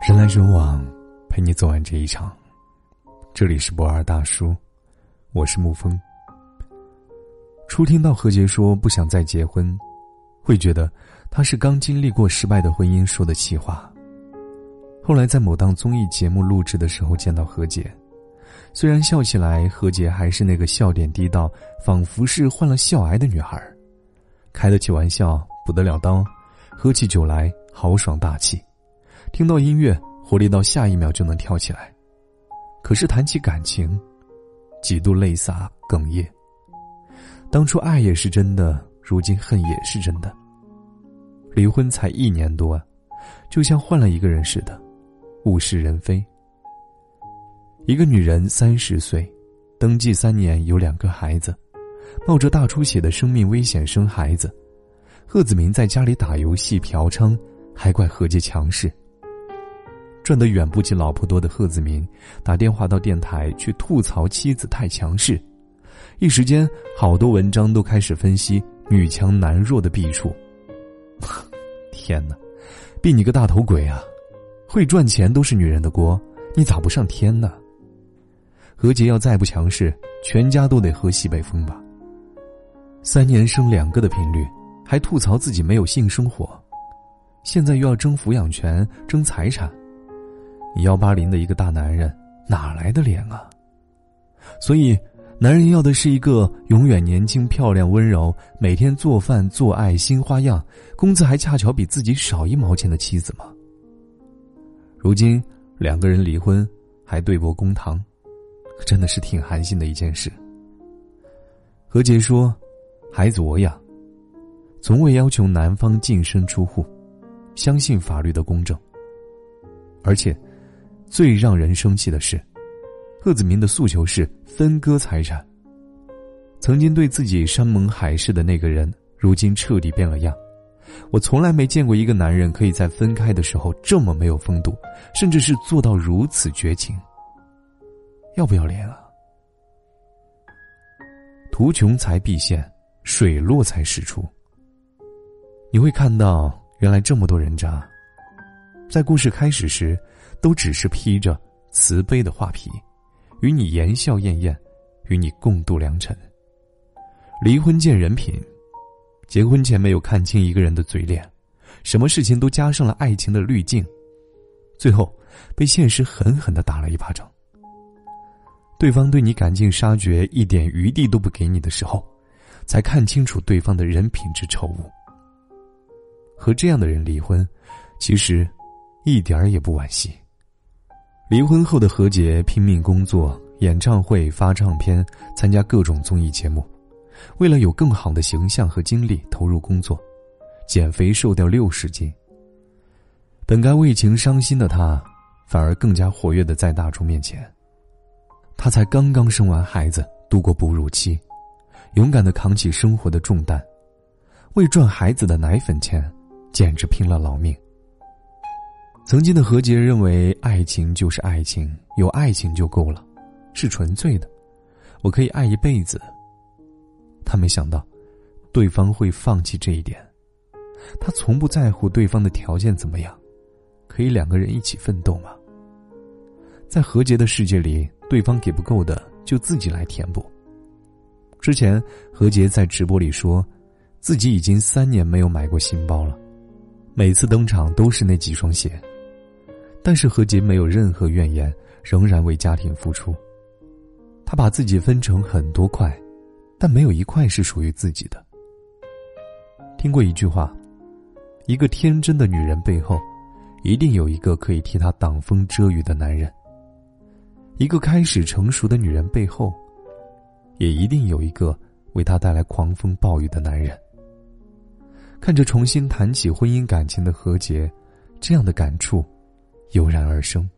人来人往，陪你走完这一场。这里是博二大叔，我是沐风。初听到何洁说不想再结婚，会觉得他是刚经历过失败的婚姻说的气话。后来在某档综艺节目录制的时候见到何洁，虽然笑起来何洁还是那个笑点低到仿佛是患了笑癌的女孩，开得起玩笑不得了刀，喝起酒来豪爽大气。听到音乐，活力到下一秒就能跳起来。可是谈起感情，几度泪洒哽咽。当初爱也是真的，如今恨也是真的。离婚才一年多，就像换了一个人似的，物是人非。一个女人三十岁，登记三年有两个孩子，冒着大出血的生命危险生孩子。贺子明在家里打游戏嫖娼，还怪何洁强势。赚得远不及老婆多的贺子明，打电话到电台去吐槽妻子太强势，一时间好多文章都开始分析女强男弱的弊处。天哪，逼你个大头鬼啊！会赚钱都是女人的锅，你咋不上天呢？何洁要再不强势，全家都得喝西北风吧。三年生两个的频率，还吐槽自己没有性生活，现在又要争抚养权、争财产。幺八零的一个大男人，哪来的脸啊？所以，男人要的是一个永远年轻、漂亮、温柔，每天做饭做爱新花样，工资还恰巧比自己少一毛钱的妻子吗？如今两个人离婚，还对簿公堂，真的是挺寒心的一件事。何洁说：“孩子我养，从未要求男方净身出户，相信法律的公正，而且。”最让人生气的是，贺子明的诉求是分割财产。曾经对自己山盟海誓的那个人，如今彻底变了样。我从来没见过一个男人可以在分开的时候这么没有风度，甚至是做到如此绝情。要不要脸啊？图穷才必现，水落才石出。你会看到，原来这么多人渣。在故事开始时。都只是披着慈悲的画皮，与你言笑晏晏，与你共度良辰。离婚见人品，结婚前没有看清一个人的嘴脸，什么事情都加上了爱情的滤镜，最后被现实狠狠的打了一巴掌。对方对你赶尽杀绝，一点余地都不给你的时候，才看清楚对方的人品之丑恶。和这样的人离婚，其实一点儿也不惋惜。离婚后的何洁拼命工作，演唱会、发唱片，参加各种综艺节目，为了有更好的形象和精力投入工作，减肥瘦掉六十斤。本该为情伤心的她，反而更加活跃的在大众面前。她才刚刚生完孩子，度过哺乳期，勇敢的扛起生活的重担，为赚孩子的奶粉钱，简直拼了老命。曾经的何洁认为，爱情就是爱情，有爱情就够了，是纯粹的，我可以爱一辈子。他没想到，对方会放弃这一点。他从不在乎对方的条件怎么样，可以两个人一起奋斗吗？在何洁的世界里，对方给不够的就自己来填补。之前何洁在直播里说，自己已经三年没有买过新包了，每次登场都是那几双鞋。但是何洁没有任何怨言，仍然为家庭付出。她把自己分成很多块，但没有一块是属于自己的。听过一句话：，一个天真的女人背后，一定有一个可以替她挡风遮雨的男人；，一个开始成熟的女人背后，也一定有一个为她带来狂风暴雨的男人。看着重新谈起婚姻感情的何洁，这样的感触。油然而生。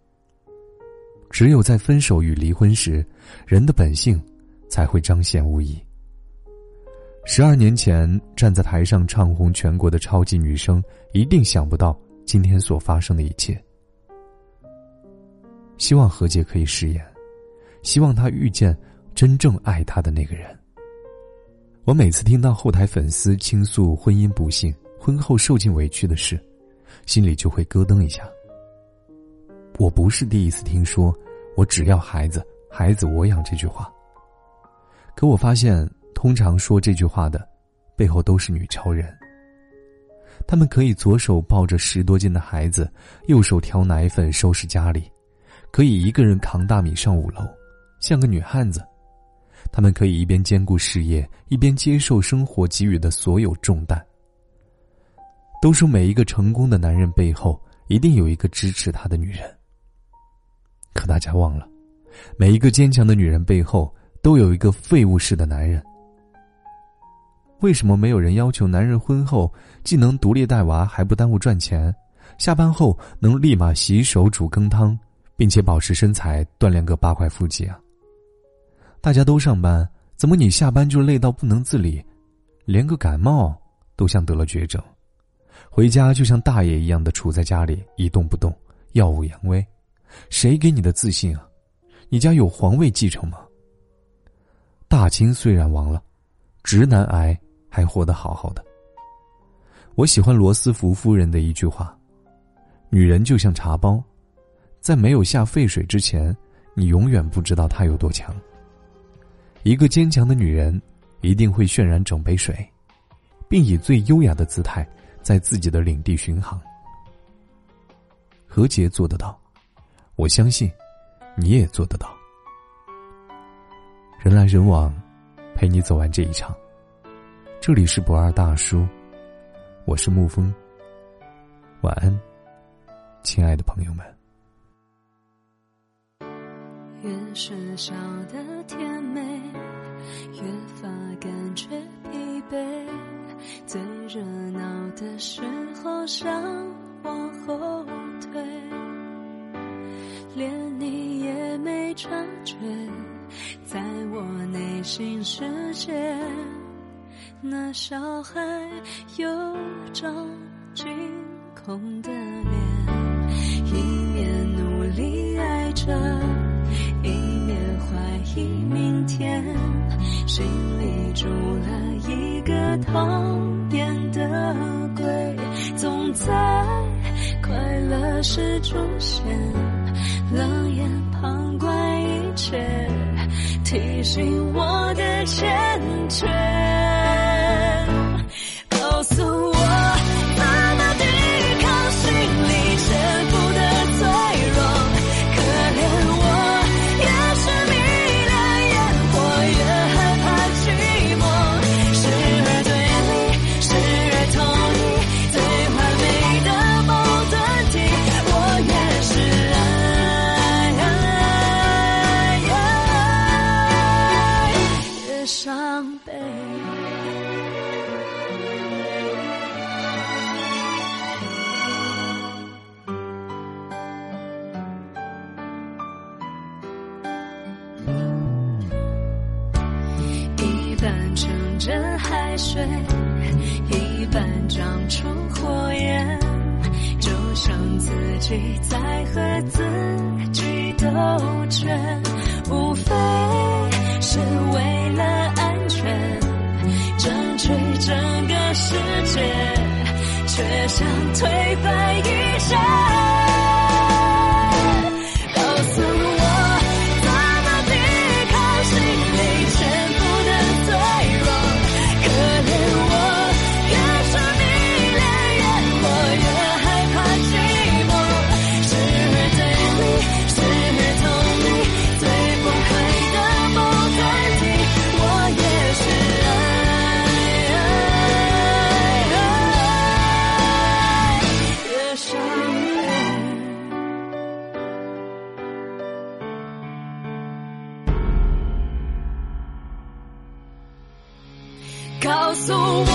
只有在分手与离婚时，人的本性才会彰显无遗。十二年前站在台上唱红全国的超级女声，一定想不到今天所发生的一切。希望何洁可以食言，希望她遇见真正爱她的那个人。我每次听到后台粉丝倾诉婚姻不幸、婚后受尽委屈的事，心里就会咯噔一下。我不是第一次听说“我只要孩子，孩子我养”这句话。可我发现，通常说这句话的，背后都是女超人。她们可以左手抱着十多斤的孩子，右手挑奶粉、收拾家里，可以一个人扛大米上五楼，像个女汉子。她们可以一边兼顾事业，一边接受生活给予的所有重担。都说每一个成功的男人背后一定有一个支持他的女人，可大家忘了，每一个坚强的女人背后都有一个废物式的男人。为什么没有人要求男人婚后既能独立带娃，还不耽误赚钱？下班后能立马洗手煮羹汤，并且保持身材，锻炼个八块腹肌啊？大家都上班，怎么你下班就累到不能自理，连个感冒都像得了绝症？回家就像大爷一样的杵在家里一动不动，耀武扬威，谁给你的自信啊？你家有皇位继承吗？大清虽然亡了，直男癌还活得好好的。我喜欢罗斯福夫人的一句话：“女人就像茶包，在没有下沸水之前，你永远不知道她有多强。”一个坚强的女人一定会渲染整杯水，并以最优雅的姿态。在自己的领地巡航，何洁做得到，我相信你也做得到。人来人往，陪你走完这一场。这里是不二大叔，我是沐风。晚安，亲爱的朋友们。越是笑得甜美，越发感觉疲惫。最热闹的时候，想往后退，连你也没察觉，在我内心世界，那小孩有张惊恐的脸，一面努力爱着，一面怀疑明天，心里住了一个讨厌的鬼，总。在快乐时出现，冷眼旁观一切，提醒我的欠缺。泪水一半长出火焰，就像自己在和自己斗争，无非是为了安全，争取整个世界，却想推翻一切。告诉我。